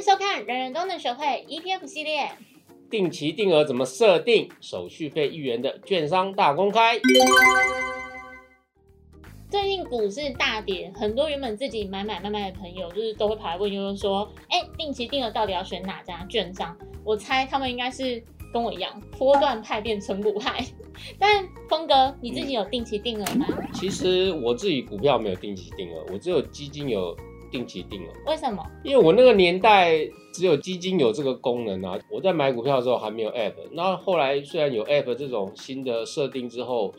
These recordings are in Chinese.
迎收看《人人都能学会 ETF 系列》。定期定额怎么设定？手续费一元的券商大公开。最近股市大跌，很多原本自己买买卖卖的朋友，就是都会跑来问悠悠说：“哎，定期定额到底要选哪家券商？”我猜他们应该是跟我一样，波段派变成股派。但峰哥，你自己有定期定额吗？其实我自己股票没有定期定额，我只有基金有定期定额。为什么？因为我那个年代只有基金有这个功能啊。我在买股票的时候还没有 App，那后来虽然有 App 这种新的设定之后，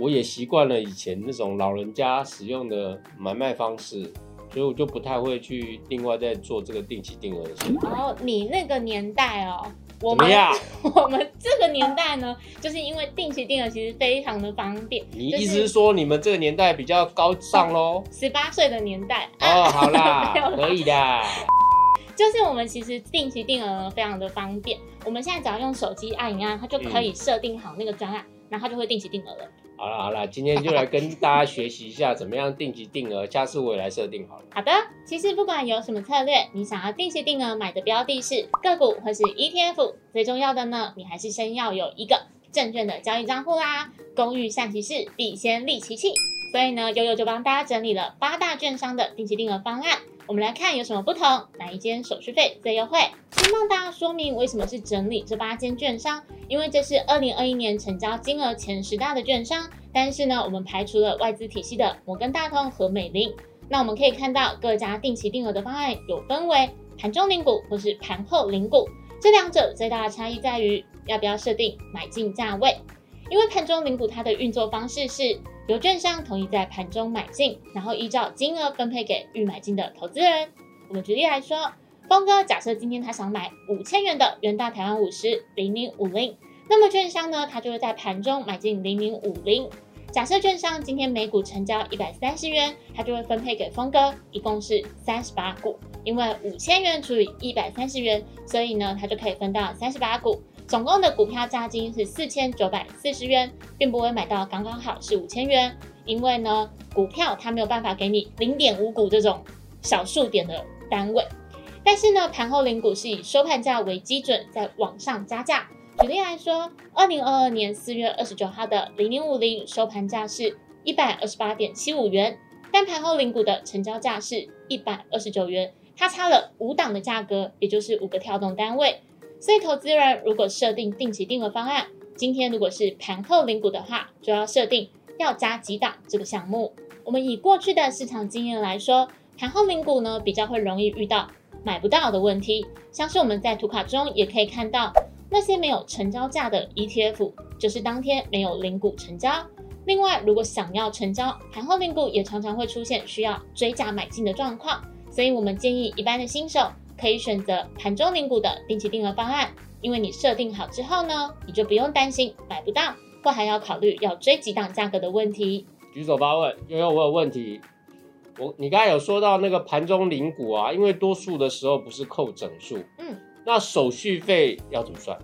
我也习惯了以前那种老人家使用的买卖方式，所以我就不太会去另外再做这个定期定额的事。哦，你那个年代哦。怎么样？我们这个年代呢，就是因为定期定额其实非常的方便。你意思是说你们这个年代比较高尚喽？十八岁的年代哦，好 啦，可以的。就是我们其实定期定额非常的方便，我们现在只要用手机按一按，它就可以设定好那个专案，然后它就会定期定额了。好了好了，今天就来跟大家学习一下怎么样定期定额，下次我也来设定好了。好的，其实不管有什么策略，你想要定期定额买的标的是个股或是 ETF，最重要的呢，你还是先要有一个证券的交易账户啦。工欲善其事，必先利其器。所以呢，悠悠就帮大家整理了八大券商的定期定额方案。我们来看有什么不同，哪一间手续费最优惠？先帮大家说明为什么是整理这八间券商，因为这是二零二一年成交金额前十大的券商。但是呢，我们排除了外资体系的摩根大通和美林。那我们可以看到各家定期定额的方案有分为盘中领股或是盘后领股，这两者最大的差异在于要不要设定买进价位。因为盘中领股它的运作方式是由券商同意在盘中买进，然后依照金额分配给预买进的投资人。我们举例来说，峰哥假设今天他想买五千元的元大台湾五十零零五零，那么券商呢，他就会在盘中买进零零五零。假设券商今天每股成交一百三十元，他就会分配给峰哥，一共是三十八股。因为五千元除以一百三十元，所以呢，他就可以分到三十八股。总共的股票价金是四千九百四十元，并不会买到刚刚好是五千元，因为呢，股票它没有办法给你零点五股这种小数点的单位。但是呢，盘后零股是以收盘价为基准，在往上加价。举例来说，二零二二年四月二十九号的零零五零收盘价是一百二十八点七五元，但盘后零股的成交价是一百二十九元，它差了五档的价格，也就是五个跳动单位。所以，投资人如果设定定期定额方案，今天如果是盘后领股的话，就要设定要加几档这个项目。我们以过去的市场经验来说，盘后领股呢比较会容易遇到买不到的问题。像是我们在图卡中也可以看到，那些没有成交价的 ETF，就是当天没有领股成交。另外，如果想要成交，盘后领股也常常会出现需要追加买进的状况。所以我们建议一般的新手。可以选择盘中领股的定期定额方案，因为你设定好之后呢，你就不用担心买不到，或还要考虑要追几档价格的问题。举手发问，悠悠，我有问题。我你刚才有说到那个盘中领股啊，因为多数的时候不是扣整数，嗯，那手续费要怎么算？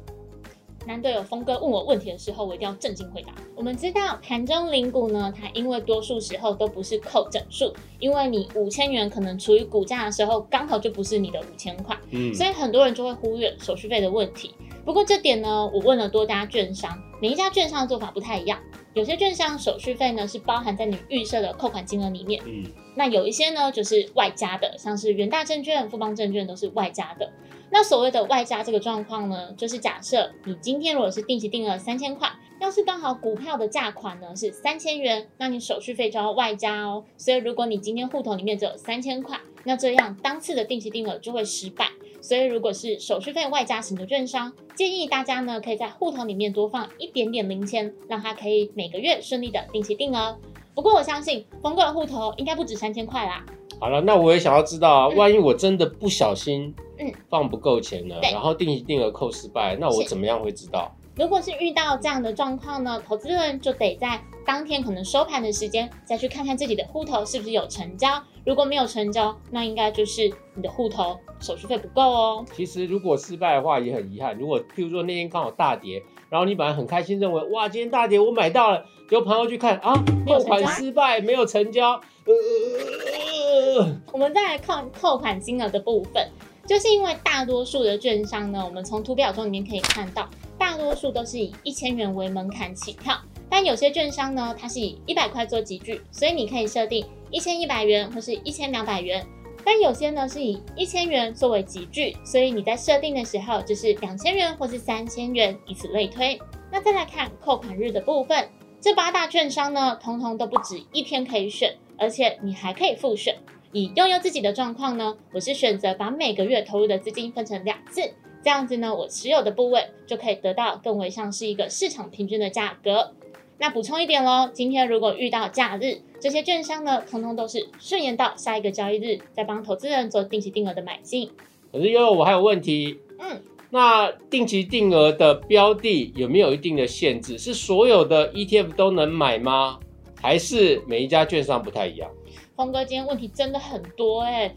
男队友峰哥问我问题的时候，我一定要正经回答。我们知道盘中领股呢，它因为多数时候都不是扣整数，因为你五千元可能处于股价的时候，刚好就不是你的五千块，嗯，所以很多人就会忽略手续费的问题。不过这点呢，我问了多家券商，每一家券商的做法不太一样。有些券商手续费呢是包含在你预设的扣款金额里面，嗯，那有一些呢就是外加的，像是元大证券、富邦证券都是外加的。那所谓的外加这个状况呢，就是假设你今天如果是定期定额三千块，要是刚好股票的价款呢是三千元，那你手续费就要外加哦。所以如果你今天户头里面只有三千块，那这样当次的定期定额就会失败。所以如果是手续费外加型的券商，建议大家呢可以在户头里面多放一点点零钱，让它可以每个月顺利的定期定额。不过我相信峰哥的户头应该不止三千块啦。好了，那我也想要知道啊，万一我真的不小心，嗯，放不够钱了，然后定期定额扣失败，那我怎么样会知道？如果是遇到这样的状况呢，投资人就得在当天可能收盘的时间再去看看自己的户头是不是有成交。如果没有成交，那应该就是你的户头手续费不够哦。其实如果失败的话也很遗憾。如果譬如说那天刚好大跌，然后你本来很开心，认为哇今天大跌我买到了，结果朋友去看啊，扣款失败，没有成交。呃我们再来看扣款金额的部分，就是因为大多数的券商呢，我们从图表中里面可以看到，大多数都是以一千元为门槛起跳，但有些券商呢，它是以一百块做集聚，所以你可以设定一千一百元或是一千两百元。但有些呢是以一千元作为集聚，所以你在设定的时候就是两千元或是三千元，以此类推。那再来看扣款日的部分，这八大券商呢，通通都不止一天可以选，而且你还可以复选。以悠悠自己的状况呢，我是选择把每个月投入的资金分成两次，这样子呢，我持有的部位就可以得到更为像是一个市场平均的价格。那补充一点喽，今天如果遇到假日，这些券商呢，通通都是顺延到下一个交易日，再帮投资人做定期定额的买进。可是悠悠，我还有问题。嗯，那定期定额的标的有没有一定的限制？是所有的 ETF 都能买吗？还是每一家券商不太一样？峰哥今天问题真的很多哎，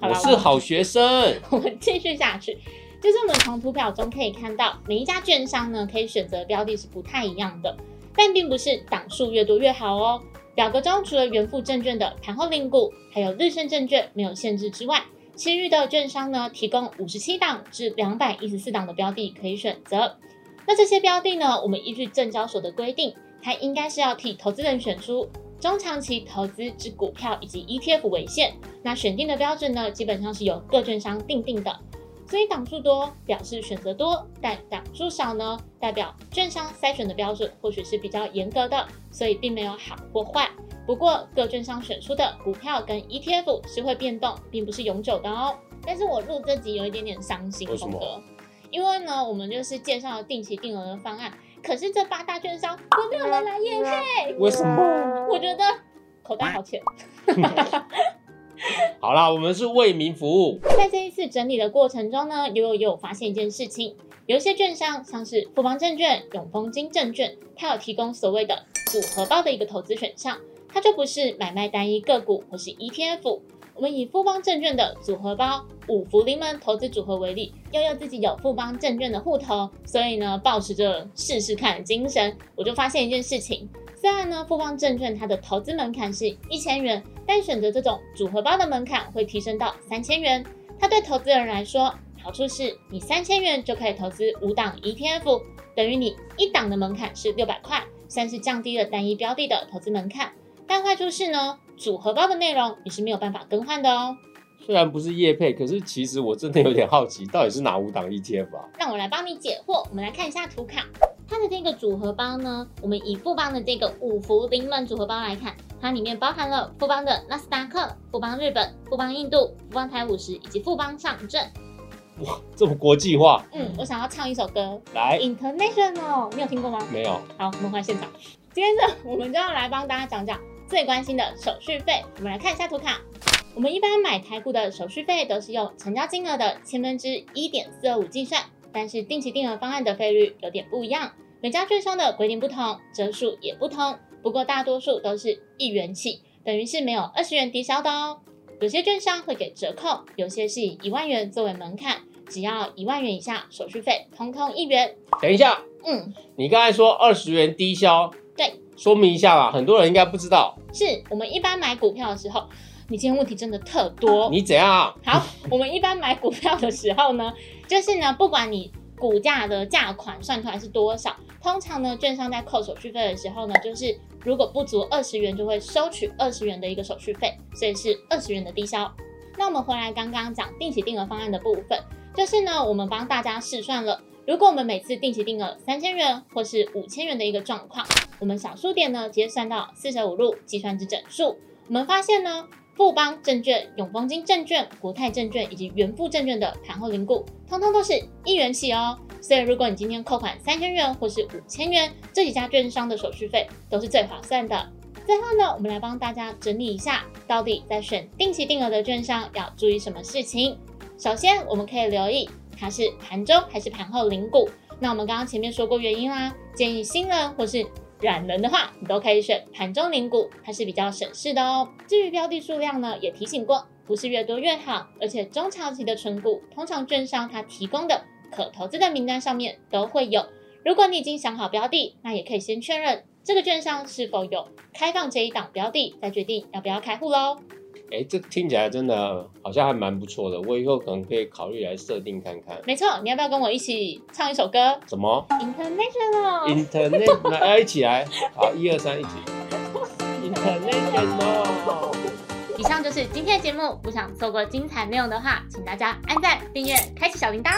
我是好学生。我们继续下去，就是我们从图表中可以看到，每一家券商呢可以选择标的是不太一样的，但并不是档数越多越好哦。表格中除了元富证券的盘后领股，还有日盛证券没有限制之外，其余的券商呢提供五十七档至两百一十四档的标的可以选择。那这些标的呢，我们依据证交所的规定，它应该是要替投资人选出。中长期投资之股票以及 ETF 为限，那选定的标准呢，基本上是由各券商定定的。所以档数多表示选择多，但档数少呢，代表券商筛选的标准或许是比较严格的，所以并没有好或坏。不过各券商选出的股票跟 ETF 是会变动，并不是永久的哦。但是我录这集有一点点伤心，峰哥，因为呢，我们就是介绍了定期定额的方案。可是这八大券商都没有人来验配，为什么？我觉得口袋好浅。好啦，我们是为民服务。在这一次整理的过程中呢，悠悠也有发现一件事情，有一些券商，像是富邦证券、永丰金证券，它有提供所谓的组合包的一个投资选项，它就不是买卖单一个股或是 ETF。我们以富邦证券的组合包五福临门投资组合为例，悠悠自己有富邦证券的户头，所以呢，保持着试试看的精神，我就发现一件事情。虽然呢，富邦证券它的投资门槛是一千元，但选择这种组合包的门槛会提升到三千元。它对投资人来说，好处是你三千元就可以投资五档 ETF，等于你一档的门槛是六百块，算是降低了单一标的的投资门槛。但坏处是呢。组合包的内容你是没有办法更换的哦。虽然不是叶配，可是其实我真的有点好奇，到底是哪五档 ETF 啊？让我来帮你解惑。我们来看一下图卡，它的这个组合包呢，我们以富邦的这个五福临门组合包来看，它里面包含了富邦的纳斯达克、富邦日本、富邦印度、富邦台五十以及富邦上证。哇，这么国际化。嗯，我想要唱一首歌，来，International，你有听过吗？没有。好，我们换现场。接着我们就要来帮大家讲讲。最关心的手续费，我们来看一下图卡。我们一般买台股的手续费都是用成交金额的千分之一点四二五计算，但是定期定额方案的费率有点不一样，每家券商的规定不同，折数也不同。不过大多数都是一元起，等于是没有二十元抵消的哦。有些券商会给折扣，有些是以一万元作为门槛，只要一万元以下，手续费通通一元。等一下，嗯，你刚才说二十元低消？对。说明一下吧，很多人应该不知道。是我们一般买股票的时候，你今天问题真的特多。你怎样？好，我们一般买股票的时候呢，就是呢，不管你股价的价款算出来是多少，通常呢，券商在扣手续费的时候呢，就是如果不足二十元，就会收取二十元的一个手续费，所以是二十元的低消。那我们回来刚刚讲定期定额方案的部分，就是呢，我们帮大家试算了。如果我们每次定期定额三千元或是五千元的一个状况，我们小数点呢直接算到四舍五入计算至整数，我们发现呢，富邦证券、永丰金证券、国泰证券以及元富证券的盘后零股，通通都是一元起哦。所以如果你今天扣款三千元或是五千元，这几家券商的手续费都是最划算的。最后呢，我们来帮大家整理一下，到底在选定期定额的券商要注意什么事情。首先，我们可以留意。它是盘中还是盘后领股？那我们刚刚前面说过原因啦，建议新人或是软能的话，你都可以选盘中领股，它是比较省事的哦。至于标的数量呢，也提醒过，不是越多越好，而且中长期的存股，通常券商它提供的可投资的名单上面都会有。如果你已经想好标的，那也可以先确认这个券商是否有开放这一档标的，再决定要不要开户喽。哎，这听起来真的好像还蛮不错的，我以后可能可以考虑来设定看看。没错，你要不要跟我一起唱一首歌什么 International。International，来一起来，好，一二三，一起。International。以上就是今天的节目，不想错过精彩内容的话，请大家按赞、订阅、开启小铃铛。